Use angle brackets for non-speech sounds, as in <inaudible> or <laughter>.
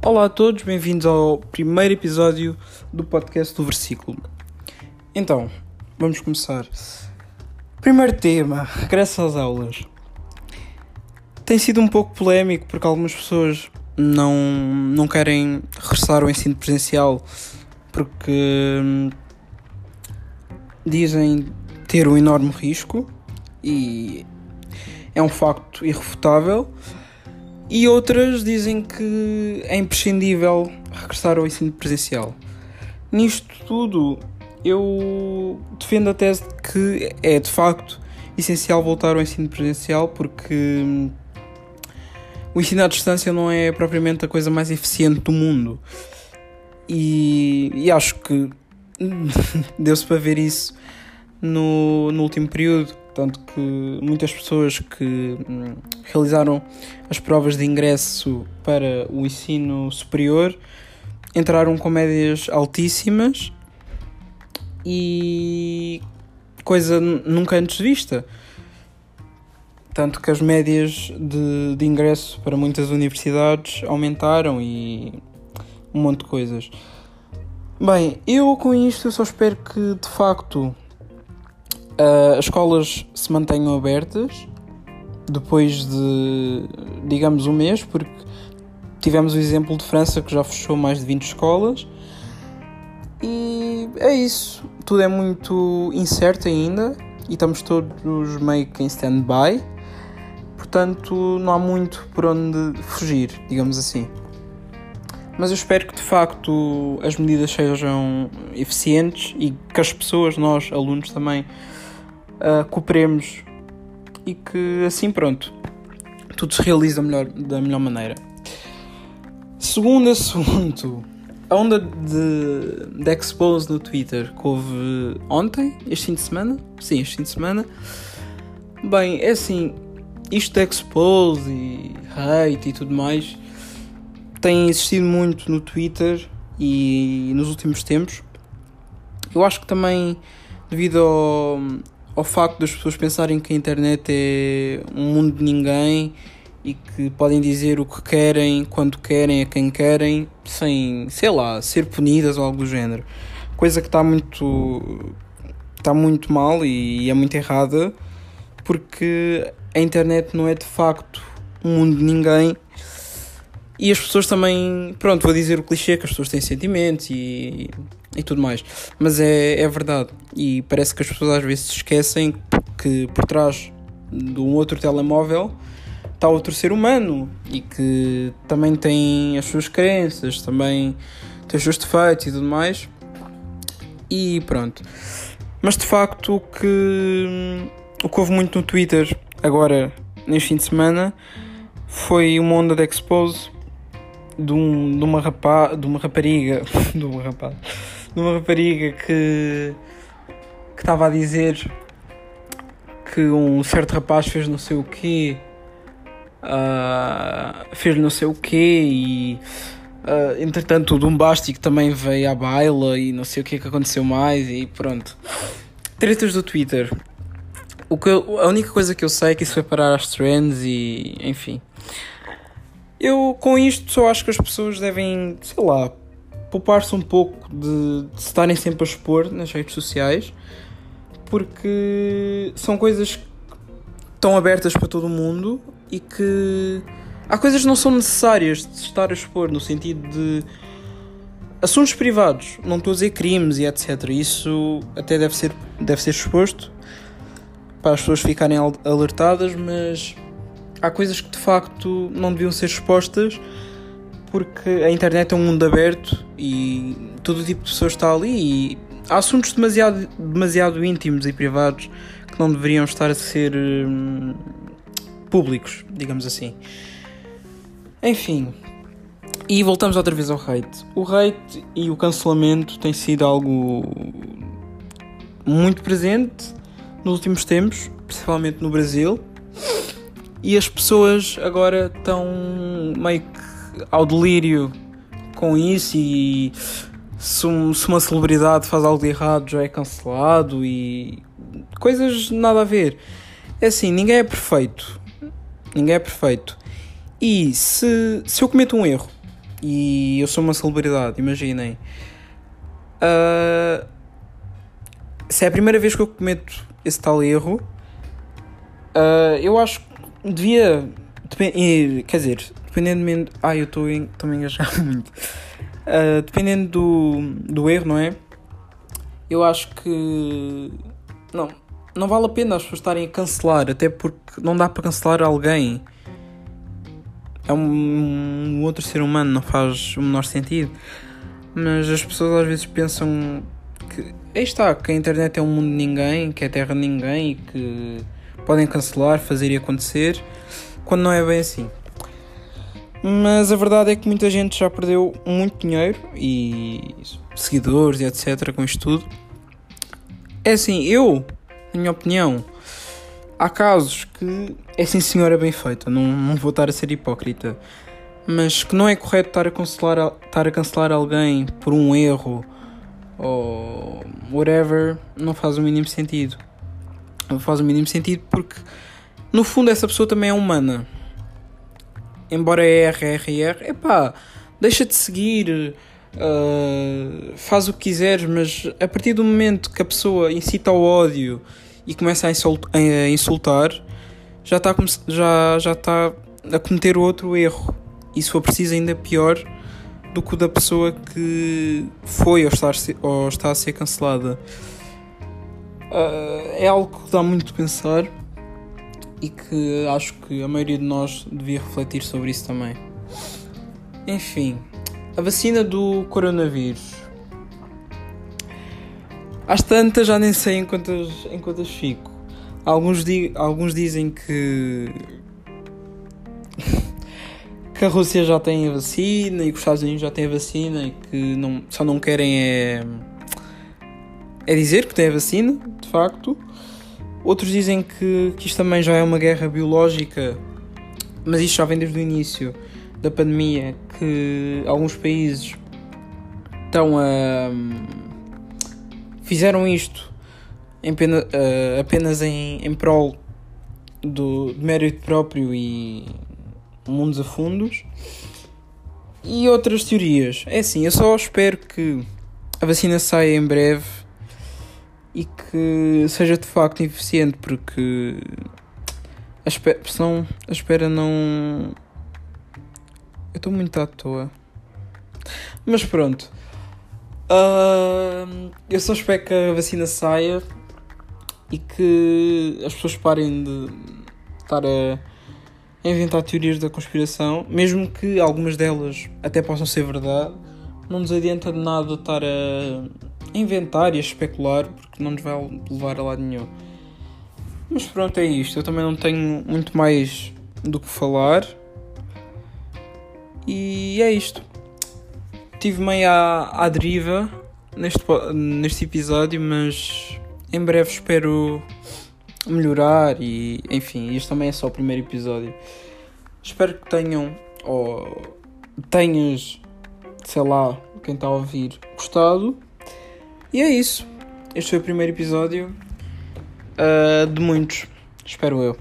Olá a todos, bem-vindos ao primeiro episódio do podcast do Versículo. Então, vamos começar. Primeiro tema: regresso às aulas. Tem sido um pouco polémico porque algumas pessoas não, não querem regressar ao ensino presencial porque hum, dizem ter um enorme risco e é um facto irrefutável. E outras dizem que é imprescindível regressar ao ensino presencial. Nisto tudo, eu defendo a tese de que é de facto essencial voltar ao ensino presencial porque hum, o ensino à distância não é propriamente a coisa mais eficiente do mundo. E, e acho que <laughs> deu-se para ver isso no, no último período tanto que muitas pessoas que hum, realizaram as provas de ingresso para o ensino superior entraram com médias altíssimas e coisa nunca antes vista. Tanto que as médias de, de ingresso para muitas universidades aumentaram e um monte de coisas. Bem, eu com isto só espero que de facto as escolas se mantenham abertas depois de, digamos, um mês, porque tivemos o exemplo de França que já fechou mais de 20 escolas. E é isso. Tudo é muito incerto ainda e estamos todos meio que em stand-by. Portanto, não há muito por onde fugir, digamos assim. Mas eu espero que de facto as medidas sejam eficientes e que as pessoas, nós, alunos, também uh, cooperemos e que assim pronto tudo se realiza melhor, da melhor maneira. Segundo assunto, a onda de, de expose no Twitter que houve ontem, este fim de semana, sim, este fim de semana. Bem, é assim, isto de expose e hate e tudo mais tem existido muito no Twitter e nos últimos tempos. Eu acho que também devido ao, ao facto das pessoas pensarem que a internet é um mundo de ninguém e que podem dizer o que querem, quando querem, a quem querem, sem, sei lá, ser punidas ou algo do género. Coisa que está muito está muito mal e é muito errada porque a internet não é de facto um mundo de ninguém e as pessoas também, pronto, vou dizer o clichê que as pessoas têm sentimentos e e tudo mais. Mas é, é verdade. E parece que as pessoas às vezes se esquecem que por trás de um outro telemóvel está outro ser humano e que também tem as suas crenças, também tem os seus defeitos e tudo mais. E pronto. Mas de facto o que, o que houve muito no Twitter agora neste fim de semana foi uma onda de expose de, um, de, uma, rapa, de uma rapariga. <laughs> de uma rapaz de uma rapariga que que estava a dizer que um certo rapaz fez não sei o quê, uh, fez não sei o quê e uh, entretanto o Dumbástico também veio à baila e não sei o que é que aconteceu mais e pronto. Tretas do Twitter. O que eu, a única coisa que eu sei é que isso foi parar as trends e enfim. Eu com isto só acho que as pessoas devem, sei lá, poupar-se um pouco de, de estarem sempre a expor nas redes sociais, porque são coisas que estão abertas para todo mundo e que há coisas que não são necessárias de se estar a expor, no sentido de assuntos privados, não estou a dizer crimes e etc. Isso até deve ser, deve ser exposto para as pessoas ficarem alertadas, mas há coisas que de facto não deviam ser expostas porque a internet é um mundo aberto e todo tipo de pessoas está ali e há assuntos demasiado, demasiado íntimos e privados que não deveriam estar a ser hum, públicos, digamos assim. Enfim, e voltamos outra vez ao hate. O hate e o cancelamento têm sido algo muito presente nos últimos tempos, principalmente no Brasil. E as pessoas agora estão meio que ao delírio com isso e se, um, se uma celebridade faz algo de errado já é cancelado e coisas nada a ver. É assim, ninguém é perfeito. Ninguém é perfeito. E se, se eu cometo um erro e eu sou uma celebridade, imaginem. Uh, se é a primeira vez que eu cometo esse tal erro, uh, eu acho que devia. Quer dizer, dependendo. Ah, eu estou a me engajar <laughs> muito. Uh, dependendo do, do erro, não é? Eu acho que. Não, não vale a pena as pessoas estarem a cancelar, até porque não dá para cancelar alguém. É um, um outro ser humano, não faz o menor sentido. Mas as pessoas às vezes pensam que aí está, que a internet é um mundo de ninguém, que é terra de ninguém e que podem cancelar, fazer e acontecer, quando não é bem assim. Mas a verdade é que muita gente já perdeu muito dinheiro e seguidores e etc. com isto tudo. É assim, eu, na minha opinião, há casos que é sim senhora bem feita, não, não vou estar a ser hipócrita, mas que não é correto estar a cancelar, estar a cancelar alguém por um erro ou whatever, não faz o mínimo sentido. Não faz o mínimo sentido porque, no fundo, essa pessoa também é humana. Embora é RRR, epá, deixa de seguir, uh, faz o que quiseres, mas a partir do momento que a pessoa incita ao ódio e começa a insultar, já está já, já está a cometer outro erro. E se for preciso, ainda pior do que o da pessoa que foi ou está a ser, está a ser cancelada. Uh, é algo que dá muito de pensar e que acho que a maioria de nós devia refletir sobre isso também. Enfim, a vacina do coronavírus. Às tantas já nem sei em quantas, em quantas fico. Alguns, di alguns dizem que <laughs> que a Rússia já tem a vacina e que os Estados Unidos já têm a vacina e que não, só não querem é, é dizer que têm a vacina, de facto. Outros dizem que, que isto também já é uma guerra biológica, mas isto já vem desde o início da pandemia, que alguns países estão a. fizeram isto em pena, uh, apenas em, em prol do, do mérito próprio e mundos a fundos. E outras teorias. É assim, eu só espero que a vacina saia em breve e que seja de facto eficiente, porque a espera, a espera não. Eu estou muito à toa. Mas pronto. Uh, eu só espero que a vacina saia e que as pessoas parem de estar a inventar teorias da conspiração, mesmo que algumas delas até possam ser verdade, não nos adianta de nada estar a inventar e a especular, porque não nos vai levar a lado nenhum. Mas pronto, é isto. Eu também não tenho muito mais do que falar. E é isto. Tive meio à, à deriva neste, neste episódio, mas em breve espero melhorar e enfim, isto também é só o primeiro episódio. Espero que tenham ou tenhas, sei lá, quem está a ouvir, gostado. E é isso. Este foi o primeiro episódio uh, de muitos, espero eu.